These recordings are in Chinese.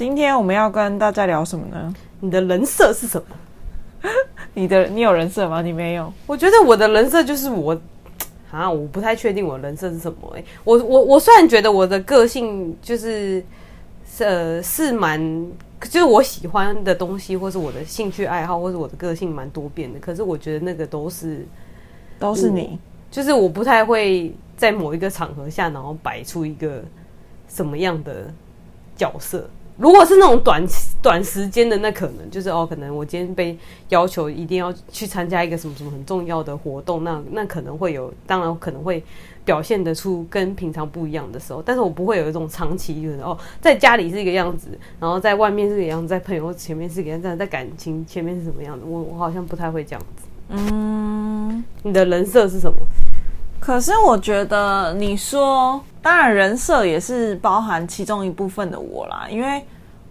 今天我们要跟大家聊什么呢？你的人设是什么？你的你有人设吗？你没有。我觉得我的人设就是我 啊，我不太确定我的人设是什么、欸。哎，我我我虽然觉得我的个性就是呃是蛮，就是我喜欢的东西，或是我的兴趣爱好，或是我的个性蛮多变的。可是我觉得那个都是都是你，就是我不太会在某一个场合下，然后摆出一个什么样的角色。如果是那种短短时间的，那可能就是哦，可能我今天被要求一定要去参加一个什么什么很重要的活动，那那可能会有，当然可能会表现得出跟平常不一样的时候，但是我不会有一种长期就是哦，在家里是一个样子，然后在外面是一个样子，在朋友前面是一个样子，在感情前面是什么样子，我我好像不太会这样子。嗯，你的人设是什么？可是我觉得你说，当然人设也是包含其中一部分的我啦，因为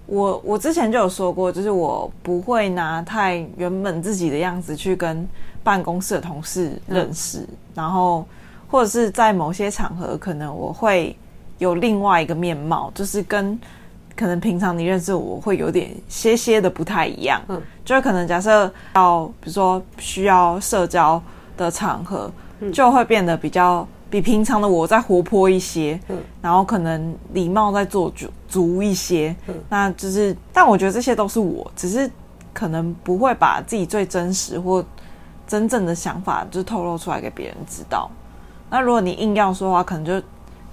我我之前就有说过，就是我不会拿太原本自己的样子去跟办公室的同事认识，嗯、然后或者是在某些场合，可能我会有另外一个面貌，就是跟可能平常你认识我会有点些些的不太一样，嗯，就是可能假设要比如说需要社交的场合。就会变得比较比平常的我再活泼一些，嗯，然后可能礼貌再做足足一些，嗯，那就是，但我觉得这些都是我，只是可能不会把自己最真实或真正的想法就透露出来给别人知道。那如果你硬要说的话，可能就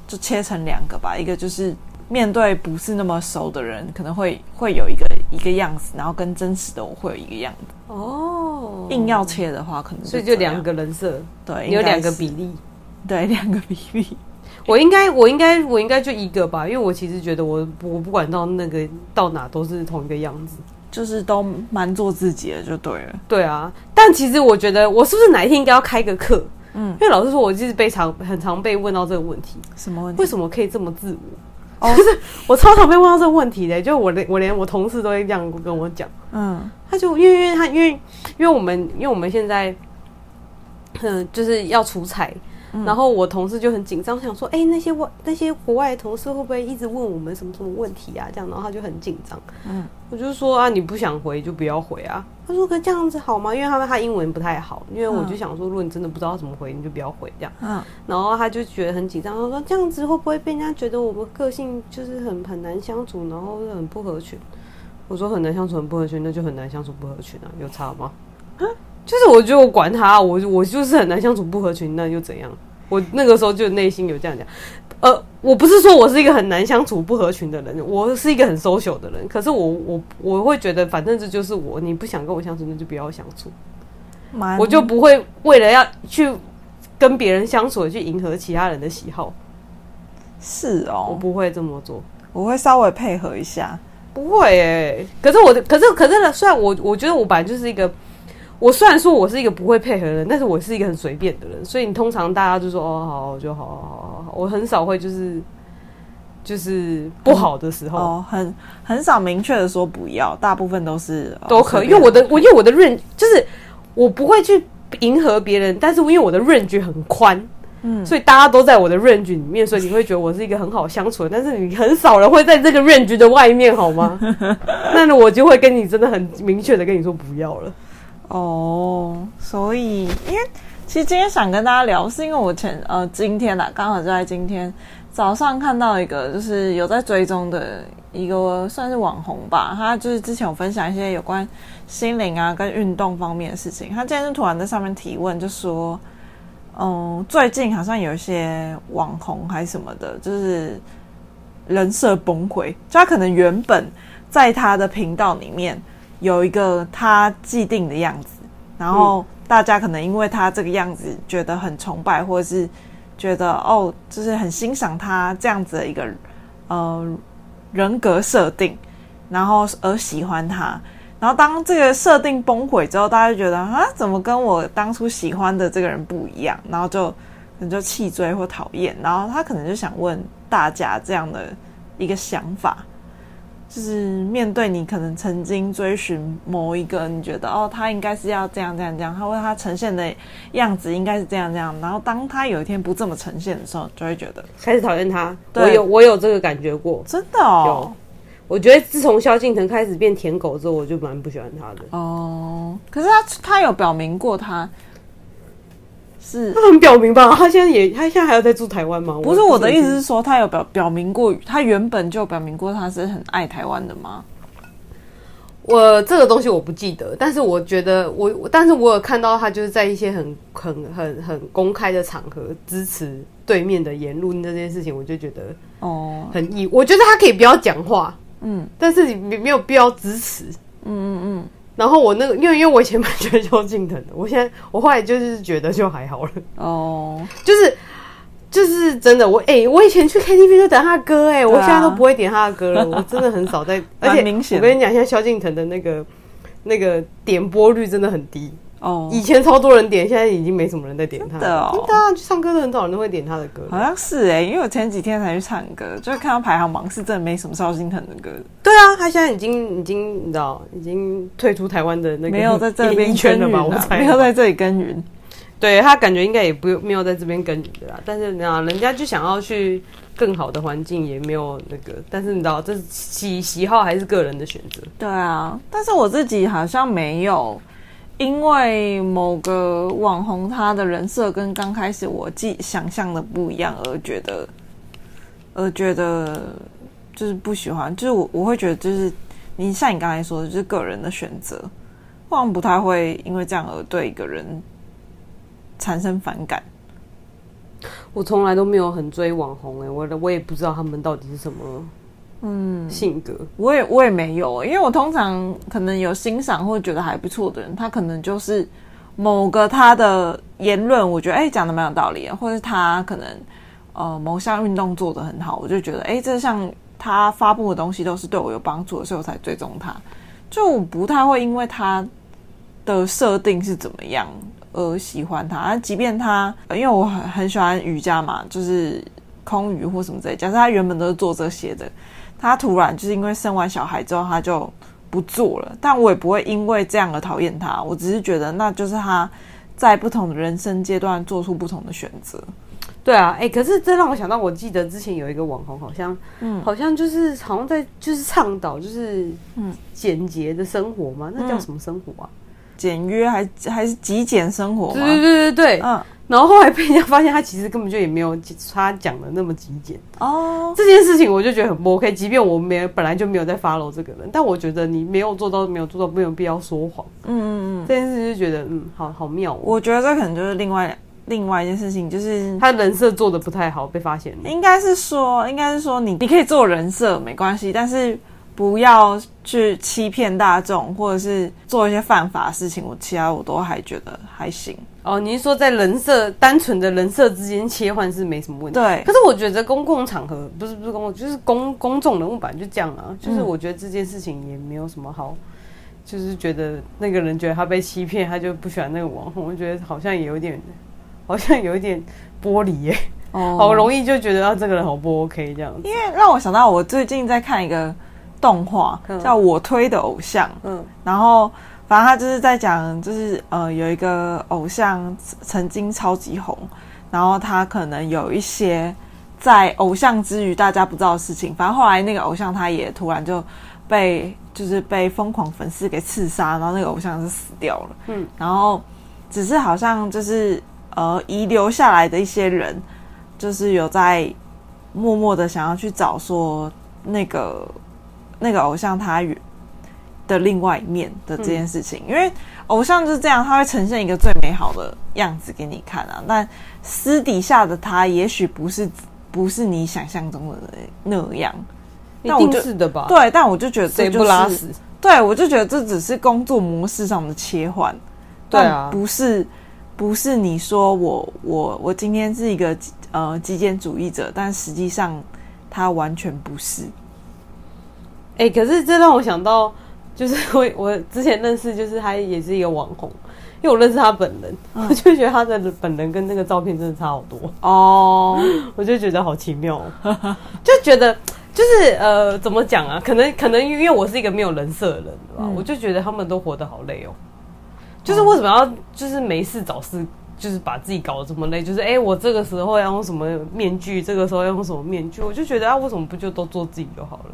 就切成两个吧，一个就是面对不是那么熟的人，可能会会有一个一个样子，然后跟真实的我会有一个样子。哦，硬要切的话，可能所以就两个人设，对，有两个比例，对，两个比例。我应该，我应该，我应该就一个吧，因为我其实觉得我我不管到那个到哪都是同一个样子，就是都蛮做自己的，就对了。对啊，但其实我觉得，我是不是哪一天应该要开个课？嗯，因为老师说，我就是被常很常被问到这个问题，什么问题？为什么可以这么自我？哦，就是我超常被问到这个问题的，就我连我连我同事都会这样跟我讲。嗯，他就因为因为他因为因为我们因为我们现在，嗯，就是要出差。然后我同事就很紧张，想说：“哎，那些外那些国外的同事会不会一直问我们什么什么问题啊？”这样，然后他就很紧张。嗯，我就说：“啊，你不想回就不要回啊。”他说：“可这样子好吗？因为他们他英文不太好。因为我就想说，如果你真的不知道怎么回，你就不要回这样。”嗯，然后他就觉得很紧张，他说：“这样子会不会被人家觉得我们个性就是很很难相处，然后很不合群？”我说：“很难相处，很不合群，那就很难相处不合群啊，有差吗？”就是我觉得我管他，我我就是很难相处不合群，那又怎样？我那个时候就内心有这样讲，呃，我不是说我是一个很难相处不合群的人，我是一个很 social 的人。可是我我我会觉得，反正这就是我，你不想跟我相处，那就不要相处。蛮我就不会为了要去跟别人相处，去迎合其他人的喜好。是哦，我不会这么做，我会稍微配合一下。不会诶、欸，可是我的，可是可是呢，虽然我我觉得我本来就是一个。我虽然说我是一个不会配合的人，但是我是一个很随便的人，所以你通常大家就说哦好就好好好好，我很少会就是就是不好的时候，哦，很很少明确的说不要，大部分都是都可以，因为我的我因为我的 range 就是我不会去迎合别人，但是因为我的 range 很宽，嗯，所以大家都在我的 range 里面，所以你会觉得我是一个很好相处的，但是你很少人会在这个 range 的外面，好吗？那我就会跟你真的很明确的跟你说不要了。哦，所以因为其实今天想跟大家聊，是因为我前呃今天呢、刚好就在今天早上看到一个，就是有在追踪的一个算是网红吧，他就是之前有分享一些有关心灵啊跟运动方面的事情。他今天就突然在上面提问，就说，嗯，最近好像有一些网红还是什么的，就是人设崩溃，就他可能原本在他的频道里面有一个他既定的样子，然后大家可能因为他这个样子觉得很崇拜，或者是。觉得哦，就是很欣赏他这样子的一个呃人格设定，然后而喜欢他。然后当这个设定崩溃之后，大家就觉得啊，怎么跟我当初喜欢的这个人不一样？然后就可能就弃追或讨厌。然后他可能就想问大家这样的一个想法。就是面对你可能曾经追寻某一个，你觉得哦，他应该是要这样这样这样，他为他呈现的样子应该是这样这样，然后当他有一天不这么呈现的时候，就会觉得开始讨厌他。对，我有我有这个感觉过，真的哦。有，我觉得自从萧敬腾开始变舔狗之后，我就蛮不喜欢他的。哦，可是他他有表明过他。是他很表明吧？他现在也，他现在还要在住台湾吗？不是，我的意思是说，他有表表明过，他原本就表明过他是很爱台湾的吗？我这个东西我不记得，但是我觉得我，但是我有看到他就是在一些很很很很公开的场合支持对面的言论这件事情，我就觉得哦，很意。我觉得他可以不要讲话，嗯，但是你没有必要支持，嗯嗯嗯。然后我那个，因为因为我以前蛮喜欢萧敬腾的，我现在我后来就是觉得就还好了。哦，就是就是真的，我哎、欸，我以前去 KTV 就等他的歌，哎、啊，我现在都不会点他的歌了，我真的很少在，而且明显我跟你讲，现在萧敬腾的那个那个点播率真的很低。哦，以前超多人点，现在已经没什么人在点他。的哦，当然去唱歌的很少人都会点他的歌。好像是哎、欸，因为我前几天才去唱歌，就是看到排行榜是真的没什么萧敬腾的歌。对啊，他现在已经已经你知道，已经退出台湾的那个没有在这边 圈了吧？我猜没有在这里耕耘。对，他感觉应该也不没有在这边耕耘的啦。但是你知道，人家就想要去更好的环境，也没有那个。但是你知道，这是喜喜好还是个人的选择。对啊，但是我自己好像没有。因为某个网红他的人设跟刚开始我既想象的不一样，而觉得，而觉得就是不喜欢，就是我我会觉得就是你像你刚才说的，就是个人的选择，好像不太会因为这样而对一个人产生反感。我从来都没有很追网红，哎，我我也不知道他们到底是什么。嗯，性格我也我也没有，因为我通常可能有欣赏或觉得还不错的人，他可能就是某个他的言论，我觉得哎讲的蛮有道理的，或者他可能呃某项运动做得很好，我就觉得哎这项他发布的东西都是对我有帮助的，所以我才追踪他。就不太会因为他的设定是怎么样而喜欢他，即便他因为我很很喜欢瑜伽嘛，就是空余或什么之类，假设他原本都是做这些的。他突然就是因为生完小孩之后，他就不做了。但我也不会因为这样而讨厌他，我只是觉得那就是他在不同的人生阶段做出不同的选择。对啊，哎、欸，可是这让我想到，我记得之前有一个网红，好像，嗯，好像就是好像在就是倡导就是嗯简洁的生活嘛，那叫什么生活啊？简约还还是极简生活吗？对对对对对，嗯。然后后来被人家发现，他其实根本就也没有他讲的那么极简哦。这件事情我就觉得很不 OK。即便我没本来就没有在 follow 这个人，但我觉得你没有做到，没有做到，没有必要说谎。嗯嗯嗯。这件事就觉得嗯，好好妙哦。我觉得这可能就是另外另外一件事情，就是他人设做的不太好，被发现了。应该是说，应该是说你你可以做人设没关系，但是不要去欺骗大众，或者是做一些犯法的事情。我其他我都还觉得还行。哦，你是说在人设单纯的人设之间切换是没什么问题？对。可是我觉得公共场合不是不是公共，就是公公众人物本来就这样啊。就是我觉得这件事情也没有什么好，就是觉得那个人觉得他被欺骗，他就不喜欢那个网红。我觉得好像也有点，好像有一点玻璃耶。哦。好容易就觉得啊，这个人好不 OK 这样子。因为让我想到我最近在看一个动画，叫我推的偶像。嗯。然后。反正他就是在讲，就是呃，有一个偶像曾经超级红，然后他可能有一些在偶像之余大家不知道的事情。反正后来那个偶像他也突然就被就是被疯狂粉丝给刺杀，然后那个偶像是死掉了。嗯，然后只是好像就是呃遗留下来的一些人，就是有在默默的想要去找说那个那个偶像他的另外一面的这件事情，嗯、因为偶像就是这样，他会呈现一个最美好的样子给你看啊，但私底下的他也许不是不是你想象中的那样，一定是的吧？对，但我就觉得这、就是、不拉屎，对我就觉得这只是工作模式上的切换，对啊，不是不是你说我我我今天是一个。呃，极简主义者，但实际上他完全不是。哎、欸，可是这让我想到，就是我 我之前认识，就是他也是一个网红，因为我认识他本人，嗯、我就觉得他的本人跟那个照片真的差好多哦，我就觉得好奇妙，就觉得就是呃，怎么讲啊？可能可能因为我是一个没有人设的人，吧？嗯、我就觉得他们都活得好累哦，就是为什么要就是没事找事？就是把自己搞得这么累，就是哎、欸，我这个时候要用什么面具，这个时候要用什么面具，我就觉得啊，为什么不就都做自己就好了？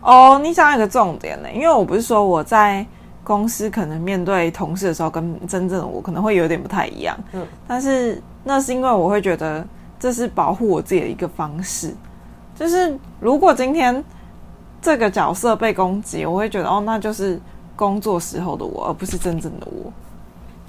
哦，你想一个重点呢？因为我不是说我在公司可能面对同事的时候，跟真正的我可能会有点不太一样。嗯，但是那是因为我会觉得这是保护我自己的一个方式。就是如果今天这个角色被攻击，我会觉得哦，那就是工作时候的我，而不是真正的我。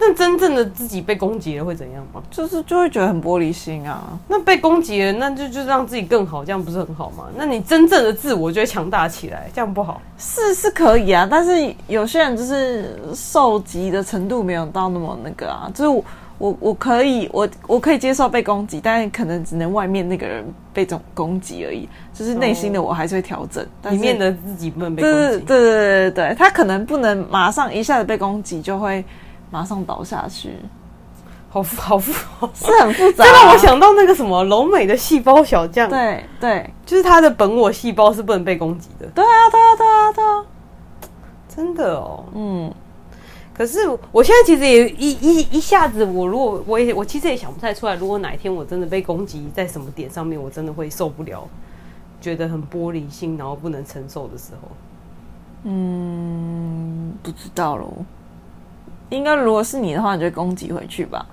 那真正的自己被攻击了会怎样吗？就是就会觉得很玻璃心啊。那被攻击了，那就就让自己更好，这样不是很好吗？那你真正的自我就会强大起来，这样不好？是是可以啊，但是有些人就是受击的程度没有到那么那个啊。就是我我，我可以我我可以接受被攻击，但是可能只能外面那个人被这种攻击而已。就是内心的我还是会调整，里、哦、面的自己不能被攻击。对对对对对，他可能不能马上一下子被攻击就会。马上倒下去，好复好复，是很复杂、啊。这让我想到那个什么柔美的细胞小将，对对，就是他的本我细胞是不能被攻击的。对啊对啊对啊对啊，真的哦。嗯，可是我现在其实也一一一下子，我如果我也我其实也想不太出来，如果哪一天我真的被攻击在什么点上面，我真的会受不了，觉得很玻璃心，然后不能承受的时候。嗯，不知道喽。应该如果是你的话，你就会攻击回去吧。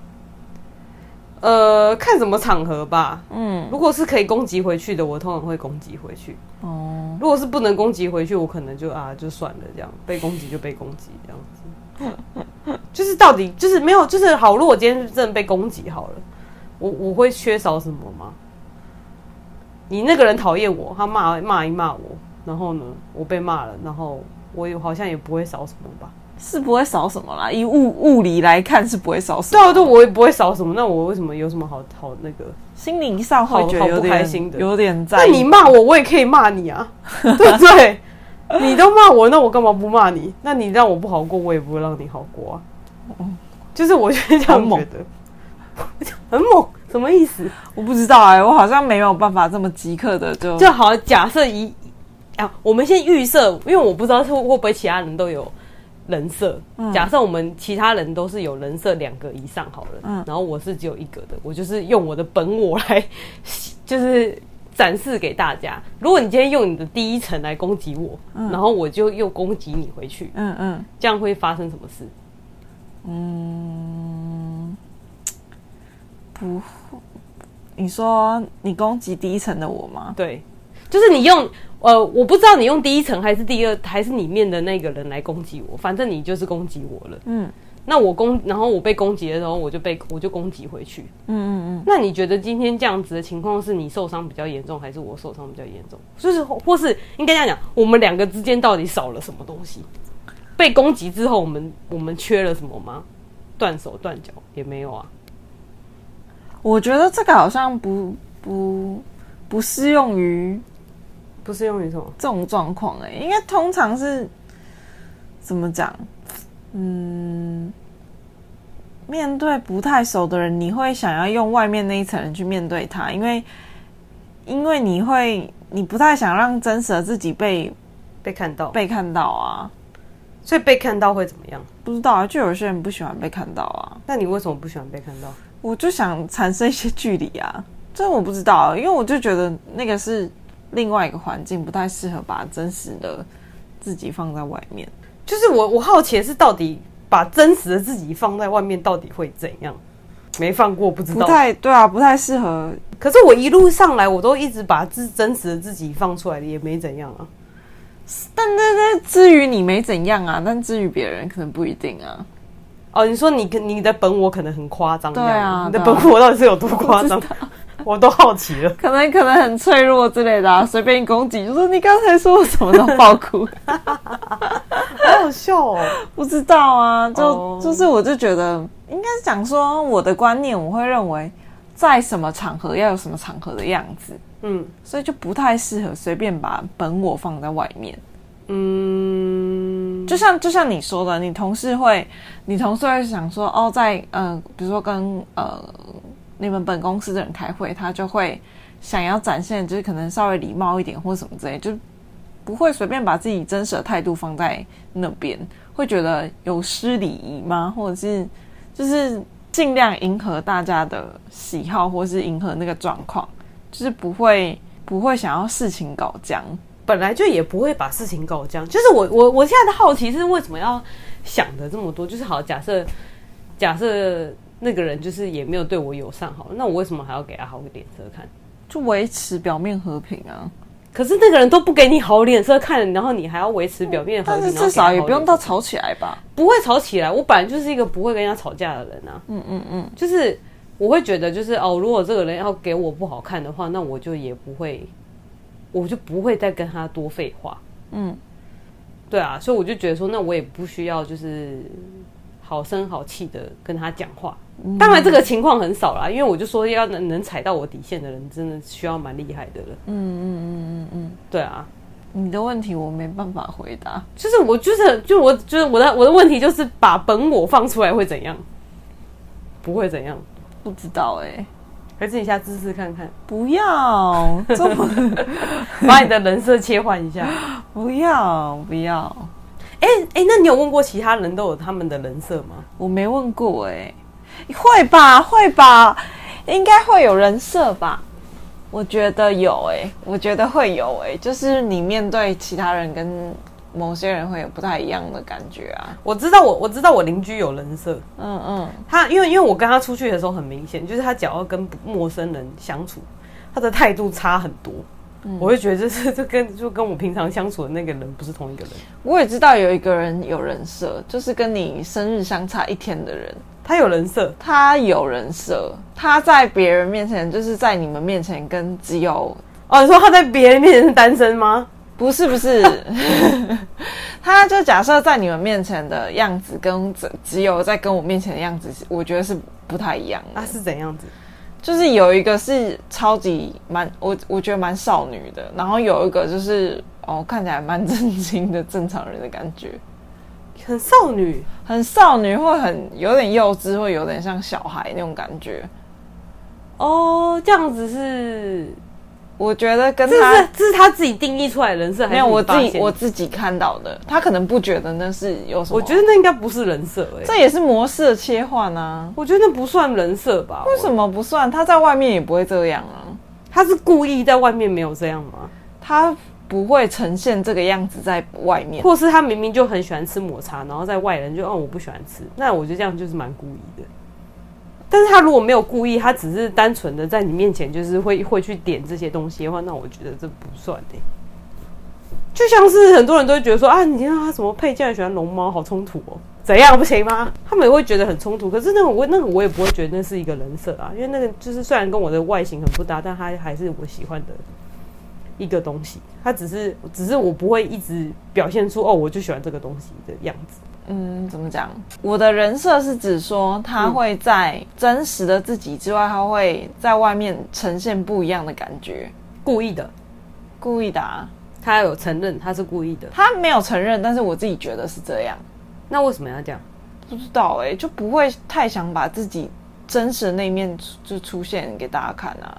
呃，看什么场合吧。嗯，如果是可以攻击回去的，我通常会攻击回去。哦，如果是不能攻击回去，我可能就啊，就算了，这样被攻击就被攻击，这样子。就是到底就是没有，就是好。如果今天真的被攻击好了，我我会缺少什么吗？你那个人讨厌我，他骂骂一骂我，然后呢，我被骂了，然后我也好像也不会少什么吧。是不会少什么啦，以物物理来看是不会少什么。对啊，对，我也不会少什么。那我为什么有什么好好那个？心灵上会觉得有点不开心的，有点在。那你骂我，我也可以骂你啊，对不对？你都骂我，那我干嘛不骂你？那你让我不好过，我也不会让你好过啊。就是我觉得这样觉得很猛，什么意思？我不知道哎、欸，我好像没有办法这么即刻的就就好。假设一啊，我们先预设，因为我不知道会会不会其他人都有。人设，假设我们其他人都是有人设两个以上好了，嗯，然后我是只有一个的，我就是用我的本我来，就是展示给大家。如果你今天用你的第一层来攻击我，嗯，然后我就又攻击你回去，嗯嗯，这样会发生什么事？嗯，不，你说你攻击第一层的我吗？对，就是你用。呃，我不知道你用第一层还是第二，还是里面的那个人来攻击我，反正你就是攻击我了。嗯，那我攻，然后我被攻击的时候，我就被我就攻击回去。嗯嗯嗯。那你觉得今天这样子的情况是你受伤比较严重，还是我受伤比较严重？就是或是应该这样讲，我们两个之间到底少了什么东西？被攻击之后，我们我们缺了什么吗？断手断脚也没有啊。我觉得这个好像不不不适用于。不适用于什么这种状况？哎，应该通常是怎么讲？嗯，面对不太熟的人，你会想要用外面那一层人去面对他，因为因为你会你不太想让真实的自己被被看到，被看到啊。所以被看到会怎么样？不知道啊，就有些人不喜欢被看到啊。那你为什么不喜欢被看到？我就想产生一些距离啊。这我不知道，因为我就觉得那个是。另外一个环境不太适合把真实的自己放在外面。就是我我好奇的是，到底把真实的自己放在外面，到底会怎样？没放过，不知道。不太对啊，不太适合。可是我一路上来，我都一直把自真实的自己放出来的，也没怎样啊。但那那至于你没怎样啊，但至于别人可能不一定啊。哦，你说你你的本我可能很夸张，对啊，你的本我到底是有多夸张？我，都好奇了。可能可能很脆弱之类的啊，随便一攻击就说你刚才说我什么都爆哭，好好笑哦。不知道啊，就、oh. 就是我就觉得应该是讲说我的观念，我会认为在什么场合要有什么场合的样子。嗯，所以就不太适合随便把本我放在外面。嗯，就像就像你说的，你同事会，你同事会想说，哦，在呃，比如说跟呃你们本公司的人开会，他就会想要展现，就是可能稍微礼貌一点或什么之类，就不会随便把自己真实的态度放在那边，会觉得有失礼仪吗？或者是就是尽量迎合大家的喜好，或是迎合那个状况。就是不会不会想要事情搞僵，本来就也不会把事情搞僵。就是我我我现在的好奇是为什么要想的这么多？就是好，假设假设那个人就是也没有对我友善，好了，那我为什么还要给他好个脸色看？就维持表面和平啊。可是那个人都不给你好脸色看，然后你还要维持表面和平，但是至少也不用到吵起来吧？不会吵起来。我本来就是一个不会跟人家吵架的人啊。嗯嗯嗯，就是。我会觉得就是哦，如果这个人要给我不好看的话，那我就也不会，我就不会再跟他多废话。嗯，对啊，所以我就觉得说，那我也不需要就是好声好气的跟他讲话。嗯、当然这个情况很少啦，因为我就说要能能踩到我底线的人，真的需要蛮厉害的了。嗯嗯嗯嗯嗯，对啊，你的问题我没办法回答，就是我就是就我就是我的我的问题就是把本我放出来会怎样？不会怎样。不知道哎、欸，还是你下姿势看看。不要这么，把你的人设切换一下。不 要不要。哎哎、那你有问过其他人都有他们的人设吗？我没问过哎、欸，会吧会吧，应该会有人设吧？我觉得有哎、欸，我觉得会有哎、欸，就是你面对其他人跟。某些人会有不太一样的感觉啊！我知道我，我我知道我邻居有人设，嗯嗯，他因为因为我跟他出去的时候很明显，就是他只要跟陌生人相处，他的态度差很多，嗯、我会觉得这是 这跟就跟我平常相处的那个人不是同一个人。我也知道有一个人有人设，就是跟你生日相差一天的人，他有人设，他有人设，他在别人面前就是在你们面前跟只有哦，你说他在别人面前是单身吗？不是不是，他就假设在你们面前的样子跟只只有在跟我面前的样子，我觉得是不太一样的。那是怎样子？就是有一个是超级蛮我我觉得蛮少女的，然后有一个就是哦看起来蛮正经的正常人的感觉，很少女，很少女，会很有点幼稚，会有点像小孩那种感觉。哦，这样子是。我觉得跟他这是这是他自己定义出来的人设，还是没有我自己我自己看到的。他可能不觉得那是有什么，我觉得那应该不是人设哎，这也是模式的切换啊。我觉得那不算人设吧？为什么不算？他在外面也不会这样啊。他是故意在外面没有这样吗？他不会呈现这个样子在外面，或是他明明就很喜欢吃抹茶，然后在外人就哦我不喜欢吃，那我觉得这样就是蛮故意的。但是他如果没有故意，他只是单纯的在你面前就是会会去点这些东西的话，那我觉得这不算的。就像是很多人都会觉得说啊，你看他什么配件喜欢龙猫，好冲突哦，怎样不行吗？他们也会觉得很冲突。可是那个我那个我也不会觉得那是一个人设啊，因为那个就是虽然跟我的外形很不搭，但他还是我喜欢的一个东西。他只是只是我不会一直表现出哦，我就喜欢这个东西的样子。嗯，怎么讲？我的人设是指说，他会在真实的自己之外，他会在外面呈现不一样的感觉，故意的，故意的啊。他有承认他是故意的，他没有承认，但是我自己觉得是这样。那为什么要这样？不知道哎、欸，就不会太想把自己真实的那一面就出现给大家看啊。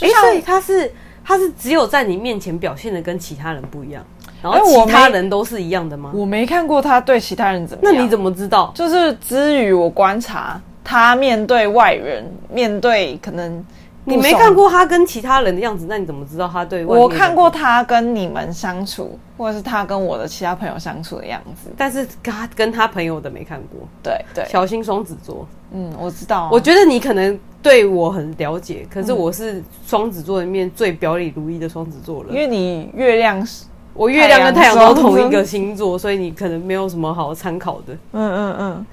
哎、欸，所以他是他是只有在你面前表现的跟其他人不一样。然后其他人都是一样的吗？我没看过他对其他人怎么样。那你怎么知道？就是之于我观察他面对外人，面对可能你没看过他跟其他人的样子，那你怎么知道他对外？我看过他跟你们相处，或者是他跟我的其他朋友相处的样子，但是他跟他朋友的没看过。对对，小心双子座。嗯，我知道啊。我觉得你可能对我很了解，可是我是双子座里面最表里如一的双子座了。因为你月亮是，我月亮跟太阳都同一个星座，所以你可能没有什么好参考的。嗯嗯嗯，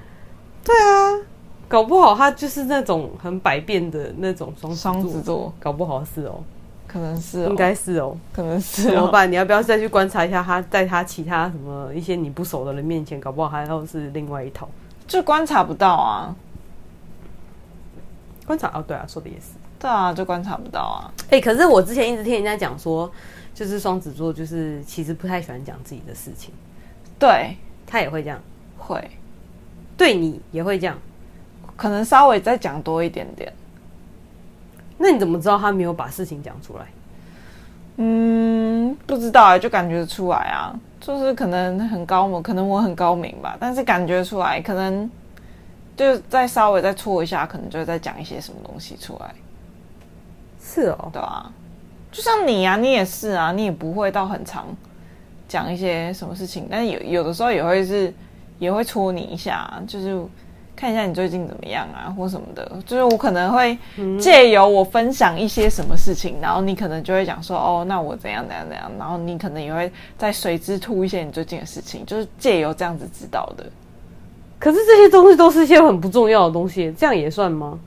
对啊。搞不好他就是那种很百变的那种双双子座，搞不好是哦，可能是，应该是哦，可能是。怎么办？你要不要再去观察一下他，在他其他什么一些你不熟的人面前，搞不好还要是另外一套，就观察不到啊。观察哦，对啊，说的也是，对啊，就观察不到啊。哎，可是我之前一直听人家讲说，就是双子座就是其实不太喜欢讲自己的事情，对，他也会这样，会，对你也会这样。可能稍微再讲多一点点，那你怎么知道他没有把事情讲出来？嗯，不知道啊，就感觉出来啊，就是可能很高明，可能我很高明吧，但是感觉出来，可能就再稍微再错一下，可能就再讲一些什么东西出来。是哦，对啊，就像你啊，你也是啊，你也不会到很长讲一些什么事情，但是有有的时候也会是也会戳你一下，就是。看一下你最近怎么样啊，或什么的，就是我可能会借由我分享一些什么事情，嗯、然后你可能就会讲说，哦，那我怎样怎样怎样，然后你可能也会再随之吐一些你最近的事情，就是借由这样子知道的。可是这些东西都是一些很不重要的东西，这样也算吗？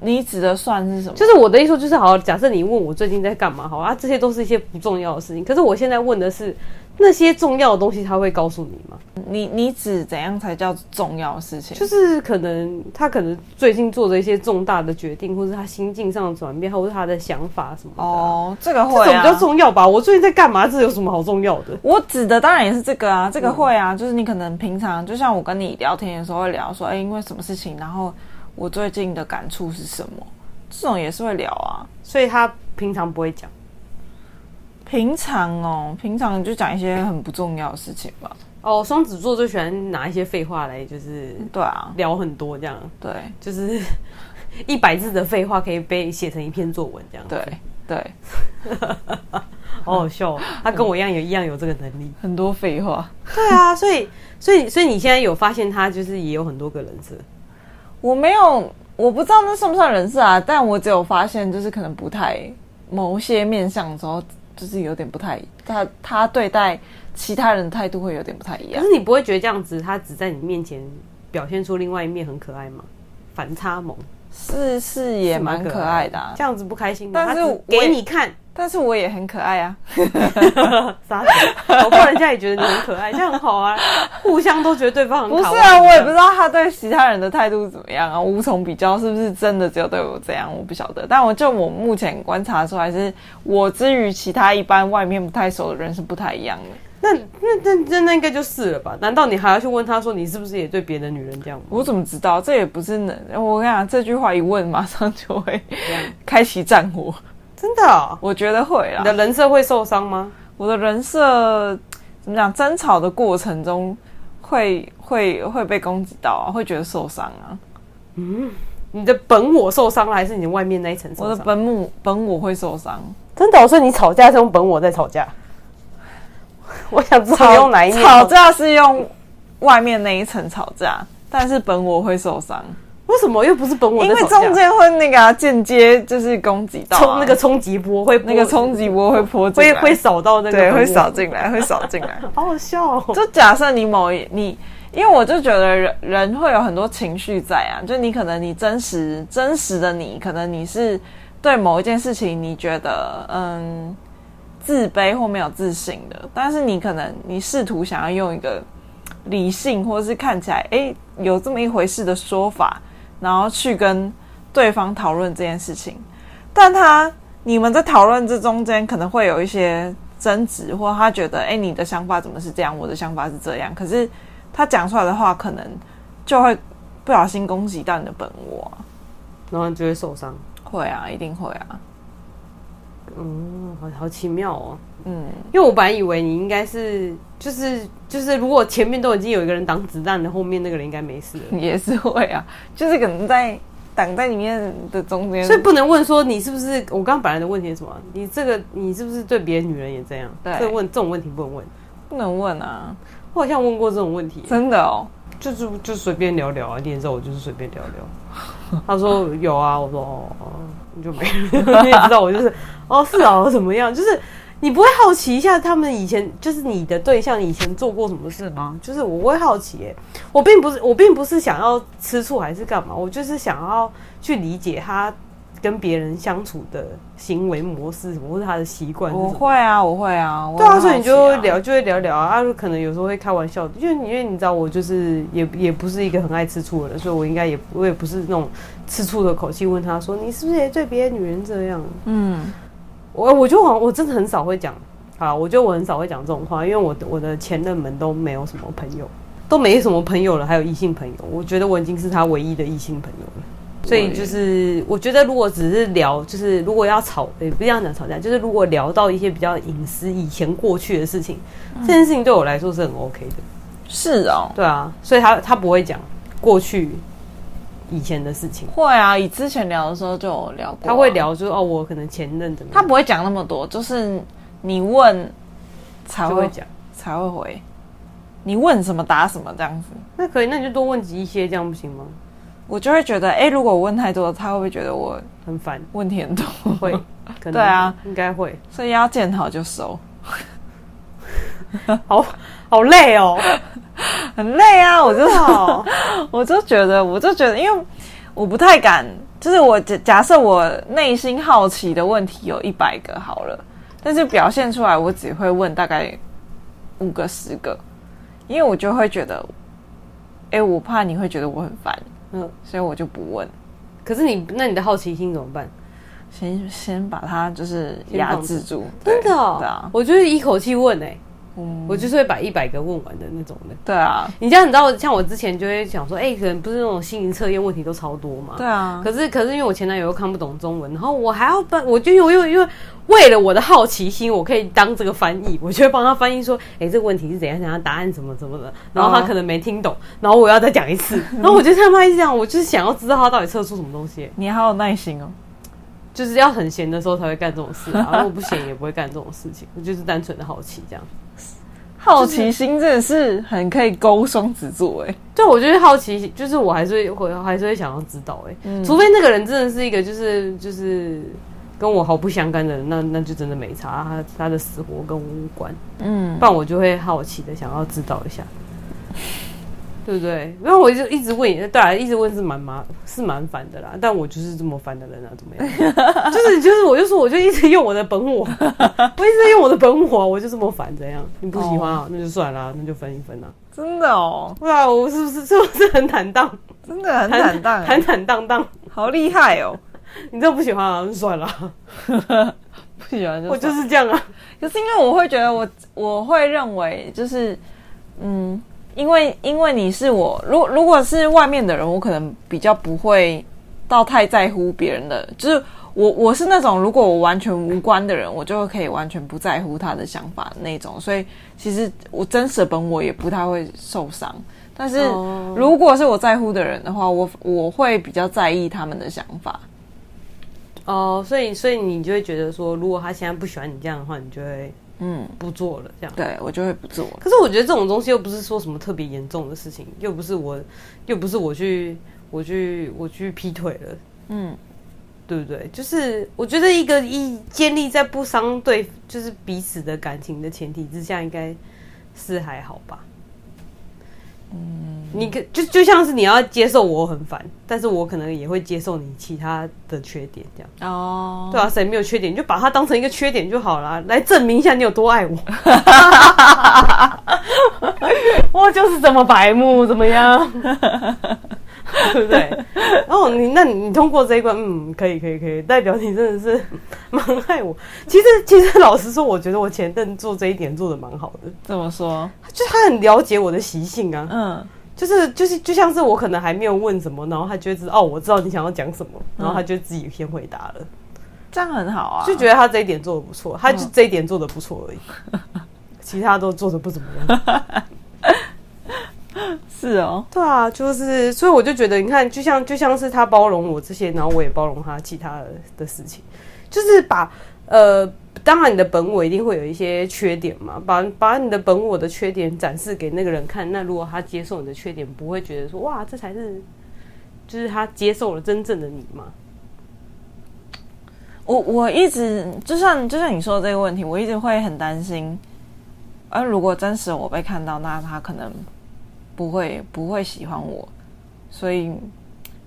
你指的算是什么？就是我的意思，就是好，假设你问我最近在干嘛，好啊，这些都是一些不重要的事情。可是我现在问的是那些重要的东西，他会告诉你吗？你你指怎样才叫重要的事情？就是可能他可能最近做的一些重大的决定，或者他心境上的转变，或者他的想法什么的。哦，这个会啊，这种比较重要吧？我最近在干嘛？这有什么好重要的？我指的当然也是这个啊，这个会啊，就是你可能平常就像我跟你聊天的时候会聊说，哎，因为什么事情，然后。我最近的感触是什么？这种也是会聊啊，所以他平常不会讲。平常哦，平常就讲一些很不重要的事情吧。哦，双子座最喜欢拿一些废话来，就是对啊，聊很多这样。对，就是 一百字的废话可以被写成一篇作文这样。对对，好好笑哦。他跟我一样有一样有这个能力，很多废话。对啊，所以所以所以你现在有发现他就是也有很多个人设。我没有，我不知道那算不算人设啊？但我只有发现，就是可能不太某些面相的时候，就是有点不太，他他对待其他人的态度会有点不太一样。可是你不会觉得这样子，他只在你面前表现出另外一面很可爱吗？反差萌是是也蛮可爱的，啊，这样子不开心，但是给你看。但是我也很可爱啊，傻子，搞不好人家也觉得你很可爱，这样很好啊，互相都觉得对方很可爱。不是啊，我也不知道他对其他人的态度怎么样啊，无从比较，是不是真的只有对我这样，我不晓得。但我就我目前观察出来，是我之于其他一般外面不太熟的人是不太一样的。那那那那那应该就是了吧？难道你还要去问他说，你是不是也对别的女人这样吗？我怎么知道？这也不是能，我跟你讲，这句话一问，马上就会 开启战火。真的、哦，我觉得会啊。你的人设会受伤吗？我的人设怎么讲？争吵的过程中会会会被攻击到啊，会觉得受伤啊。嗯，你的本我受伤了，还是你外面那一层受伤？我的本我本我会受伤。真的、哦，所以你吵架是用本我在吵架？我想知道用哪一面吵架是用外面那一层吵架，但是本我会受伤。为什么又不是本我？因为中间会那个啊间接就是攻击到，冲那个冲击波会那个冲击波会波会会扫到那个对，会扫进来，会扫进来，好好笑哦。就假设你某一你，因为我就觉得人人会有很多情绪在啊，就你可能你真实真实的你，可能你是对某一件事情你觉得嗯自卑或没有自信的，但是你可能你试图想要用一个理性或者是看起来哎有这么一回事的说法。然后去跟对方讨论这件事情，但他你们在讨论这中间可能会有一些争执，或他觉得，哎，你的想法怎么是这样？我的想法是这样。可是他讲出来的话，可能就会不小心攻击到你的本我，然后你就会受伤。会啊，一定会啊。嗯，好好奇妙哦。嗯，因为我本来以为你应该是，就是就是，如果前面都已经有一个人挡子弹了，后面那个人应该没事了。也是会啊，就是可能在挡在里面的中间，所以不能问说你是不是？我刚刚本来的问题是什么？你这个你是不是对别的女人也这样？对，这问这种问题不能问，不能问啊！我好像问过这种问题，真的哦，就是就随便聊聊啊，你也知道我就是随便聊聊。他说有啊，我说哦哦，你就没了，你也知道我就是哦是啊，怎么样？就是。你不会好奇一下他们以前就是你的对象以前做过什么事吗？就是我不会好奇耶，我并不是我并不是想要吃醋还是干嘛，我就是想要去理解他跟别人相处的行为模式什么，或是他的习惯。我会啊，我会啊，对啊，所以你就聊就会聊聊啊，可能有时候会开玩笑，因为因为你知道我就是也也不是一个很爱吃醋的人，所以我应该也我也不是那种吃醋的口气问他说，你是不是也对别的女人这样？嗯。我我就好像我真的很少会讲，啊，我觉得我很少会讲这种话，因为我的我的前任们都没有什么朋友，都没什么朋友了，还有异性朋友，我觉得我已经是他唯一的异性朋友了。所以就是我觉得如果只是聊，就是如果要吵，也不要讲吵架，就是如果聊到一些比较隐私、以前过去的事情，嗯，这件事情对我来说是很 OK 的。是哦，对啊，所以他他不会讲过去。以前的事情会啊，以之前聊的时候就有聊过，啊，他会聊就是哦，我可能前任怎么样，他不会讲那么多，就是你问才会讲，才会回，你问什么答什么这样子。那可以，那你就多问几些，这样不行吗？我就会觉得，哎，欸，如果我问太多，他会不会觉得我很烦？问题很多，会，可 能对啊，应该会，所以要见好就收。好好累哦，很累啊！我就我就觉得，我就觉得，因为我不太敢，就是我假假设我内心好奇的问题有一百个好了，但是表现出来我只会问大概五个十个，因为我就会觉得，哎，我怕你会觉得我很烦，嗯，所以我就不问。可是你那你的好奇心怎么办？先先把它就是压制住，真的，对啊，我就是一口气问哎。嗯、我就是会把一百个问完的那种的。对啊，你这样你知道，像我之前就会想说，哎、欸，可能不是那种心灵测验问题都超多嘛。对啊。可是可是因为我前男友又看不懂中文，然后我还要帮，我就因为因为为了我的好奇心，我可以当这个翻译，我就会帮他翻译说，哎、欸，这个问题是怎样怎样，答案怎么怎么的。然后他可能没听懂，然后我要再讲一次。然后我就看他一直讲，我就是想要知道他到底测出什么东西。你好有耐心哦，就是要很闲的时候才会干这种事，然后不闲也不会干这种事情。我就是单纯的好奇这样。好奇心真的是很可以勾双子座哎，对，我觉得好奇就是我还是会还是会想要知道哎、嗯，除非那个人真的是一个就是就是跟我毫不相干的人，那那就真的没差，他他的死活跟我无关，嗯，不然我就会好奇的想要知道一下。对不对？然后我就一直问，对啊，一直问是蛮麻，是蛮烦的啦。但我就是这么烦的人啊，怎么样？就是就是，我就说，我就一直用我的本我，我一直用我的本我，我就这么烦，怎样？你不喜欢啊？那就算了，那就分一分啦。真的哦，哇，我是不是是不是很坦荡？真的很坦荡，坦坦荡荡，好厉害哦！你这不喜欢啊？就算了，不喜欢就我就是这样啊。可是因为我会觉得我，我我会认为就是嗯。因为因为你是我，如果如果是外面的人，我可能比较不会到太在乎别人的。就是我我是那种，如果我完全无关的人，我就可以完全不在乎他的想法的那种。所以其实我真实的本我也不太会受伤。但是如果是我在乎的人的话，我我会比较在意他们的想法。哦，所以所以你就会觉得说，如果他现在不喜欢你这样的话，你就会。嗯，不做了，这样。对，我就会不做。可是我觉得这种东西又不是说什么特别严重的事情，又不是我，又不是我去，我去，我去劈腿了。嗯，对不对？就是我觉得一个一建立在不伤对，就是彼此的感情的前提之下，应该是还好吧。嗯，你可就就像是你要接受我很烦，但是我可能也会接受你其他的缺点，这样哦，对啊，谁没有缺点，你就把它当成一个缺点就好了，来证明一下你有多爱我。我就是这么白目，怎么样？对不对？然后你，那你，你通过这一关，嗯，可以，可以，可以，代表你真的是 蛮爱我。其实，其实老实说，我觉得我前任做这一点做的蛮好的。怎么说？就他很了解我的习性啊。嗯，就是就是，就像是我可能还没有问什么，然后他就知道哦，我知道你想要讲什么，然后他就自己先回答了。嗯，这样很好啊。就觉得他这一点做的不错，他就这一点做的不错而已，嗯，其他都做的不怎么样。是哦，对啊，就是，所以我就觉得，你看，就像就像是他包容我这些，然后我也包容他其他的的事情，就是把呃，当然你的本我一定会有一些缺点嘛，把把你的本我的缺点展示给那个人看，那如果他接受你的缺点，不会觉得说哇，这才是，就是他接受了真正的你嘛？我我一直就像就像你说的这个问题，我一直会很担心。而如果真实我被看到，那他可能不会不会喜欢我，所以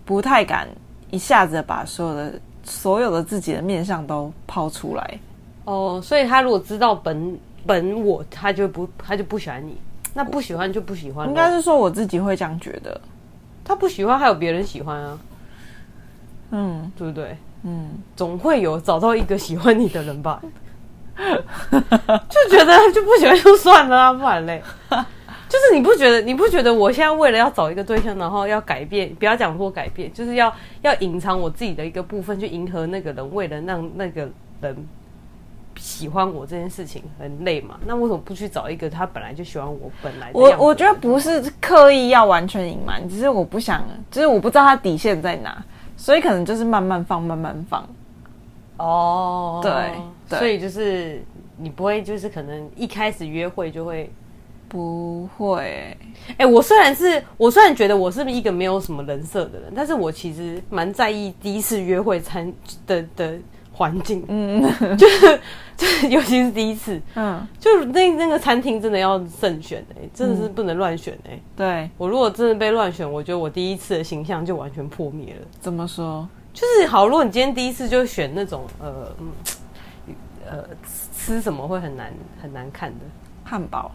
不太敢一下子把所有的所有的自己的面相都抛出来。哦，所以他如果知道本本我，他就不他就不喜欢你。那不喜欢就不喜欢。应该是说我自己会这样觉得。他不喜欢，还有别人喜欢啊。嗯，对不对？嗯，总会有找到一个喜欢你的人吧。就觉得就不喜欢就算了啊，不然嘞，就是你不觉得你不觉得我现在为了要找一个对象，然后要改变，不要讲说改变，就是要要隐藏我自己的一个部分，去迎合那个人，为了让那个人喜欢我这件事情很累嘛？那为什么不去找一个他本来就喜欢我本来的？我我觉得不是刻意要完全隐瞒，只是我不想，就是我不知道他底线在哪，所以可能就是慢慢放，慢慢放。哦，对。所以就是你不会，就是可能一开始约会就会不会。哎、欸，我虽然是我虽然觉得我是一个没有什么人设的人，但是我其实蛮在意第一次约会餐的的环境。嗯，就是就是尤其是第一次，嗯，就那那个餐厅真的要慎选哎、欸，真的是不能乱选哎、欸。对，我如果真的被乱选，我觉得我第一次的形象就完全破灭了。怎么说？就是好，如果你今天第一次就选那种呃嗯。呃，吃什么会很难很难看的？汉堡，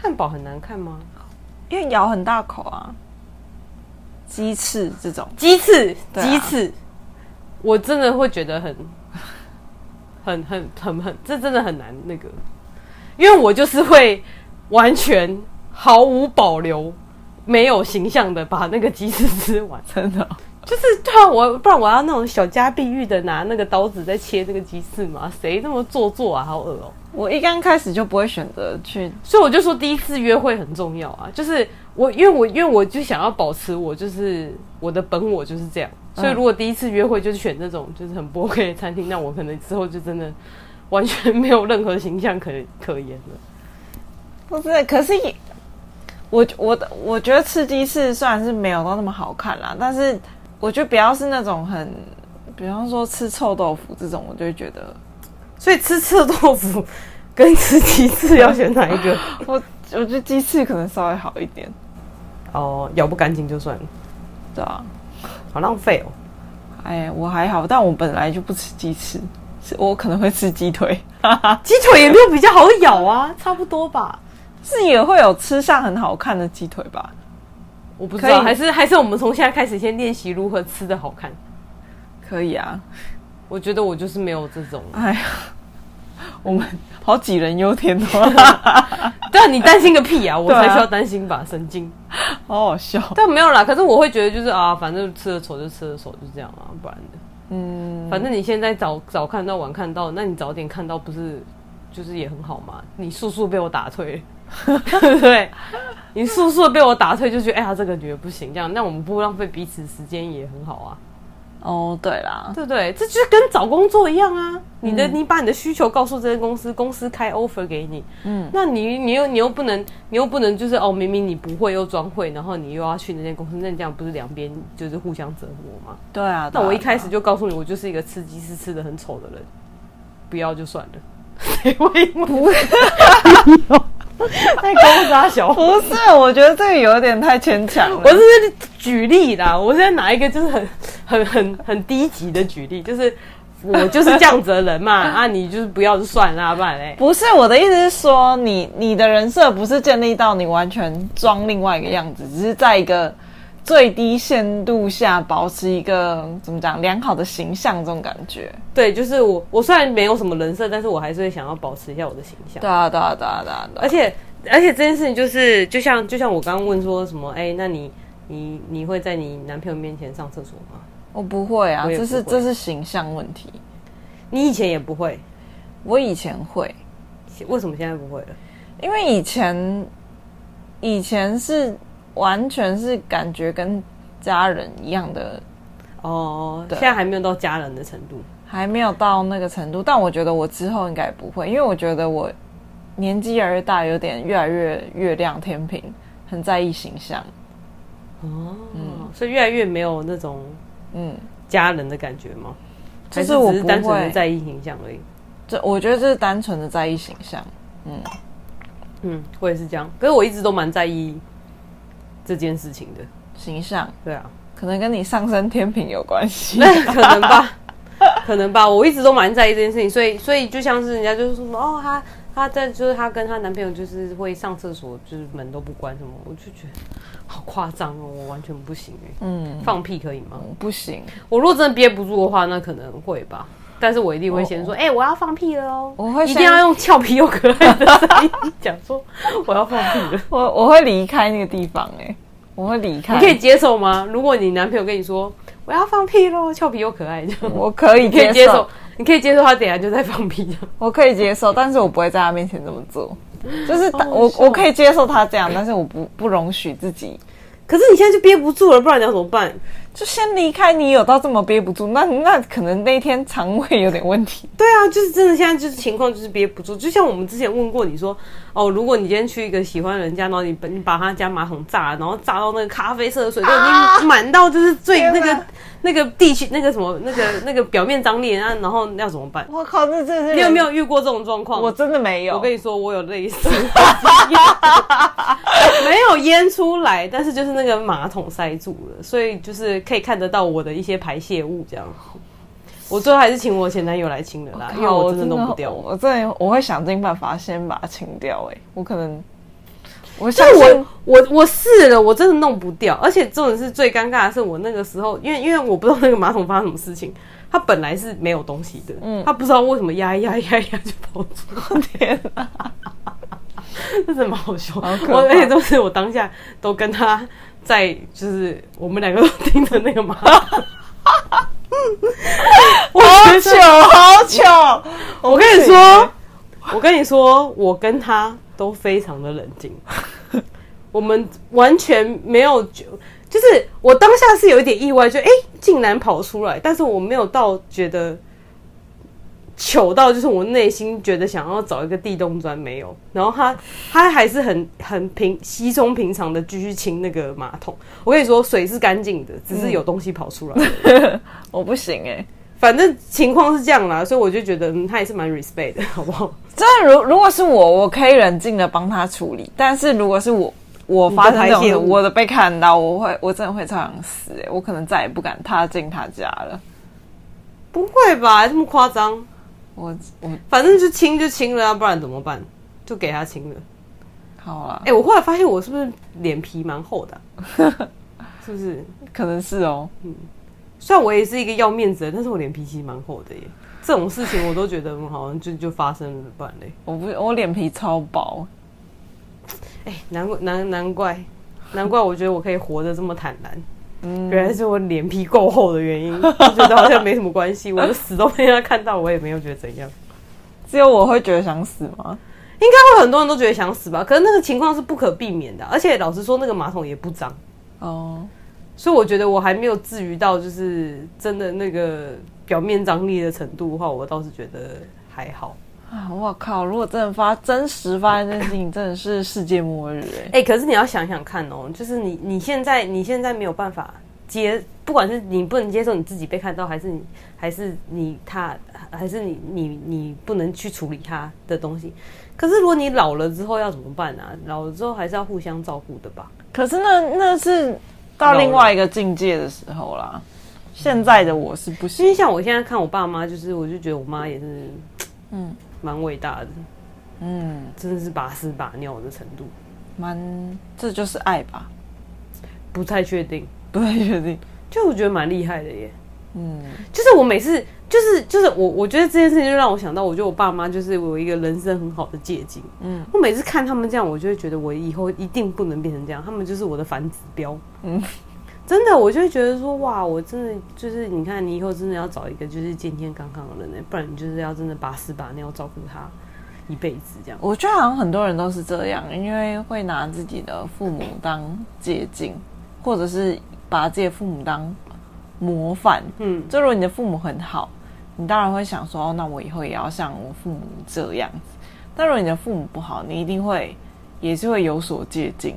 汉堡很难看吗？因为咬很大口啊。鸡翅这种，鸡翅，鸡翅，啊，我真的会觉得很，很很很很，这真的很难那个，因为我就是会完全毫无保留、没有形象的把那个鸡翅吃完，真的。就是对啊，我不然我要那种小家碧玉的拿那个刀子在切这个鸡翅嘛？谁那么做作啊？好恶哦、喔！我一刚开始就不会选择去，所以我就说第一次约会很重要啊。就是我因为我因为我就想要保持我就是我的本我就是这样，所以如果第一次约会就是选这种就是很不 OK 的餐厅，那我可能之后就真的完全没有任何形象可可言了。不是，可是我我我觉得吃鸡翅虽然是没有到那么好看啦，但是。我觉得不要是那种很，比方说吃臭豆腐这种，我就会觉得，所以吃臭豆腐 跟吃鸡翅要选哪一个？我我觉得鸡翅可能稍微好一点。哦，咬不干净就算了。对啊，好浪费哦。哎，我还好，但我本来就不吃鸡翅，是我可能会吃鸡腿。鸡腿也没有比较好咬啊，差不多吧。是也会有吃上很好看的鸡腿吧？我不知道，还是还是我们从现在开始先练习如何吃的好看。可以啊，我觉得我就是没有这种。哎呀，我们好杞人忧天哦。对啊，你担心个屁啊！我才需要担心吧，神经，好好笑。但没有啦，可是我会觉得就是啊，反正吃的丑就吃的丑，就这样啊，不然的。嗯，反正你现在早早看到晚看到，那你早点看到不是就是也很好嘛？你速速被我打退。对 不对？你速速的被我打退，就觉得哎呀，这个女的不行，这样，那我们不浪费彼此时间也很好啊。哦，对啦，对不对？这就是跟找工作一样啊。你的，你把你的需求告诉这间公司，公司开 offer 给你，嗯，那你你又你又不能，你又不能就是哦，明明你不会又装会，然后你又要去那间公司，那这样不是两边就是互相折磨吗？对啊。那我一开始就告诉你，我就是一个吃鸡是吃的很丑的人，不要就算了。谁会不会？太高大小，不是，我觉得这个有点太牵强了。我是举例啦，我现在拿一个就是很很很很低级的举例，就是我就是这样子的人嘛，啊，你就是不要就算了，不然嘞。不是，我的意思是说，你你的人设不是建立到你完全装另外一个样子，只是在一个最低限度下保持一个怎么讲良好的形象这种感觉。对，就是我我虽然没有什么人设，但是我还是会想要保持一下我的形象。对啊，对啊，对啊，对啊。而且而且这件事情就是，就像就像我刚刚问说什么，哎，那你你你会在你男朋友面前上厕所吗？我不会啊，这是这是形象问题。你以前也不会，我以前会，为什么现在不会了？因为以前以前是完全是感觉跟家人一样的哦，现在还没有到家人的程度，还没有到那个程度。但我觉得我之后应该不会，因为我觉得我年纪越来越大，有点越来越月亮天平，很在意形象。哦，嗯，所以越来越没有那种嗯家人的感觉吗？就是我不会单纯的在意形象而已。这我觉得这是单纯的在意形象。嗯嗯，我也是这样。可是我一直都蛮在意这件事情的形象。对啊，可能跟你上升天平有关系。那 可能吧，可能吧。我一直都蛮在意这件事情，所以所以就像是人家就是说哦，她她在就是她跟她男朋友就是会上厕所，就是门都不关什么，我就觉得。好夸张哦，我完全不行哎。嗯，放屁可以吗？不行。我如果真的憋不住的话，那可能会吧。但是我一定会先说，哎、我要放屁了哦。我会一定要用俏皮又可爱的声音讲说我要放屁了。我我会离开那个地方哎，我会离开。你可以接受吗？如果你男朋友跟你说我要放屁喽，俏皮又可爱，这样我可以，可以接受。你可以接受他等下就在放屁。我可以接受，但是我不会在他面前这么做。就是他我我可以接受他这样，但是我不不容许自己。可是你现在就憋不住了，不然你要怎么办？就先离开。你有到这么憋不住，那那可能那一天肠胃有点问题。对啊，就是真的，现在就是情况就是憋不住。就像我们之前问过你说，哦，如果你今天去一个喜欢人家，然后你你把他家马桶炸了，然后炸到那个咖啡色的水都已经满到就是最那个。那个地区那个什么那个那个表面张力，啊，然后要怎么办？我靠，那这是你有没有遇过这种状况？我真的没有。我跟你说，我有类似，没有淹出来，但是就是那个马桶塞住了，所以就是可以看得到我的一些排泄物这样。我最后还是请我前男友来清的啦，因为我真的弄不掉。我真的我会想尽办法先把它清掉。哎，我可能。我但我我我试了，我真的弄不掉，而且重点是最尴尬的是，我那个时候，因为因为我不知道那个马桶发生什么事情，它本来是没有东西的，嗯，它不知道为什么压一压压一压就跑出来，天哪，这怎么好笑？好我而且都是我当下都跟他在，就是我们两个都盯着那个马桶，好糗好糗！我跟你说，我跟你说，我跟他。都非常的冷静，我们完全没有就，就是我当下是有一点意外，就哎、竟然跑出来，但是我没有到觉得糗到，就是我内心觉得想要找一个地洞钻没有，然后他 他还是很很平稀松平常的继续清那个马桶。我跟你说，水是干净的，只是有东西跑出来，我不行哎、反正情况是这样啦，所以我就觉得、嗯、他也是蛮 respect 的，好不好？真的，如如果是我，我可以冷静的帮他处理。但是如果是我，我发生这种事，我的被看到，我会，我真的会超想死、欸。我可能再也不敢踏进他家了。不会吧？这么夸张？我我反正就亲就亲了啊，不然怎么办？就给他亲了。好了。哎、欸，我后来发现我是不是脸皮蛮厚的、啊？是不是？可能是哦。嗯。虽然我也是一个要面子的，但是我脸皮其实蛮厚的耶。这种事情我都觉得好像就就发生了，不然嘞。我不，我脸皮超薄。哎、欸，难怪难难怪难怪，我觉得我可以活得这么坦然。嗯，原来是我脸皮够厚的原因。我觉得好像没什么关系，我的死都被他看到，我也没有觉得怎样。只有我会觉得想死吗？应该会很多人都觉得想死吧。可是那个情况是不可避免的，而且老实说，那个马桶也不脏。哦。所以我觉得我还没有至于到就是真的那个表面张力的程度的话，我倒是觉得还好啊！我靠，如果真的发真实发生这件事情，真的是世界末日哎！哎，可是你要想想看哦，就是你你现在你现在没有办法接，不管是你不能接受你自己被看到，还是你还是你他，还是你你你不能去处理他的东西。可是如果你老了之后要怎么办啊？老了之后还是要互相照顾的吧？可是那那是。到另外一个境界的时候啦，现在的我是不行。因为像我现在看我爸妈，就是我就觉得我妈也是，嗯，蛮伟大的，嗯，真的是把屎把尿的程度，蛮，这就是爱吧？不太确定，不太确定，就我觉得蛮厉害的耶，嗯，就是我每次。就是就是我我觉得这件事情就让我想到，我觉得我爸妈就是我一个人生很好的借镜。嗯，我每次看他们这样，我就会觉得我以后一定不能变成这样。他们就是我的反指标。嗯，真的，我就会觉得说，哇，我真的就是你看，你以后真的要找一个就是健健康康的人，不然你就是要真的把屎把尿照顾他。一辈子这样。我觉得好像很多人都是这样，因为会拿自己的父母当借鉴，或者是把自己的父母当模范。嗯，就如果你的父母很好，你当然会想说，哦，那我以后也要像我父母这样子。但如果你的父母不好，你一定会也是会有所借鉴，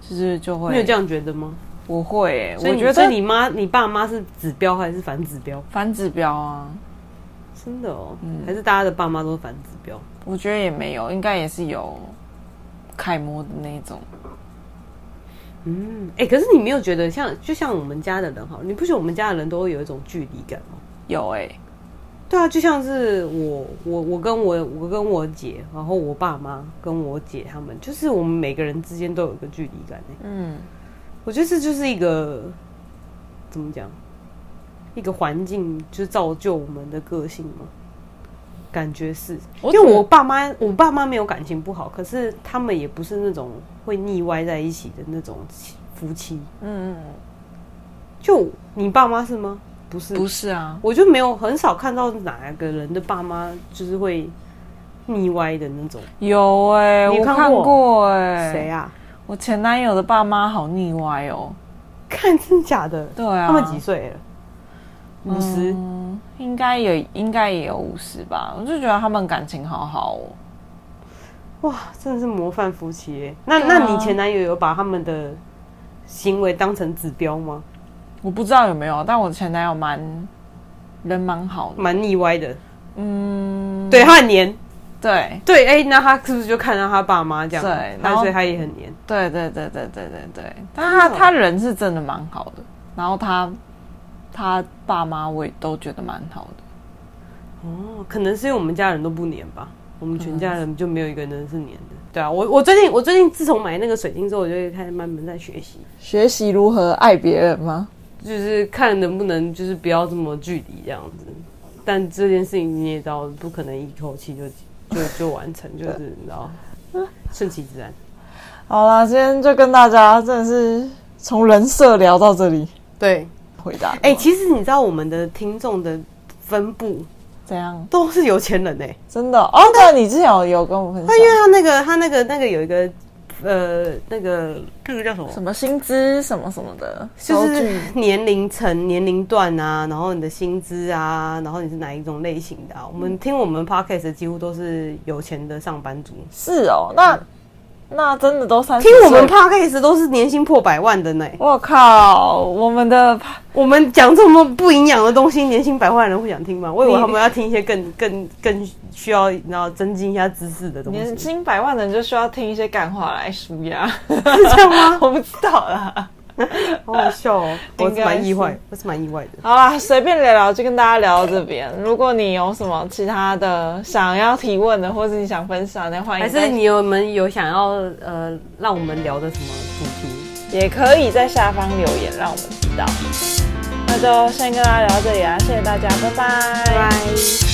就是就会。你有这样觉得吗？我会、欸，所以我觉得你妈、你爸妈是指标还是反指标？反指标啊，真的哦，嗯、还是大家的爸妈都是反指标？我觉得也没有，应该也是有楷模的那种。嗯，哎、欸，可是你没有觉得像，就像我们家的人哈，你不觉得我们家的人都会有一种距离感吗？有哎、欸，对啊，就像是我、我、我跟我、我跟我姐，然后我爸妈跟我姐他们，就是我们每个人之间都有一个距离感、欸、嗯。我觉得这就是一个怎么讲，一个环境，就是造就我们的个性嘛。感觉是，因为我爸妈，我爸妈没有感情不好，可是他们也不是那种会腻歪在一起的那种夫妻。嗯嗯。就你爸妈是吗？不是，不是啊。我就没有很少看到哪个人的爸妈就是会腻歪的那种。有哎、欸，我看过哎、欸，谁啊？我前男友的爸妈好腻歪哦，看真假的？对啊，他们几岁了？五十、嗯，应该也，应该也有五十吧。我就觉得他们感情好好哦，哇，真的是模范夫妻耶。那、啊、那你前男友有把他们的行为当成指标吗？我不知道有没有，但我前男友蛮人蛮好的，蛮腻歪的。嗯，对他很黏。对对，哎、欸，那他是不是就看到他爸妈这样？对，然后所以他也很黏。对对对对对对对，但他他人是真的蛮好的，然后他他爸妈我也都觉得蛮好的。哦，可能是因为我们家人都不黏吧，我们全家人就没有一个人是黏的。对啊，我我最近我最近自从买那个水晶之后，我就开始慢慢在学习，学习如何爱别人吗？就是看能不能就是不要这么距离这样子，但这件事情你也知道，不可能一口气就。就就完成，就是你知道，顺其自然。好啦，今天就跟大家真的是从人设聊到这里。对，回答。哎、欸，其实你知道我们的听众的分布怎样？都是有钱人哎、欸，真的。哦，对，你之前有有跟我分享。他因为他那个他那个那个有一个。呃，那个那个叫什么？什么薪资什么什么的，就是年龄层、年龄段啊，然后你的薪资啊，然后你是哪一种类型的啊？我们听我们 podcast 几乎都是有钱的上班族。是哦，那。嗯那真的都算听我们 podcast 都是年薪破百万的呢！我靠，我们的我们讲这么不营养的东西，年薪百万的人会想听吗？我以为他们要听一些更更更需要然后增进一下知识的东西。年薪百万的人就需要听一些干话来舒压，是这样吗？我不知道啦。好好笑哦！我是蛮意外，我是蛮意外的。好啦，随便聊聊，就跟大家聊到这边。如果你有什么其他的想要提问的，或是你想分享的，欢迎。还是你有们有想要呃让我们聊的什么主题，也可以在下方留言，让我们知道。那就先跟大家聊到这里啊，谢谢大家，拜拜。拜拜。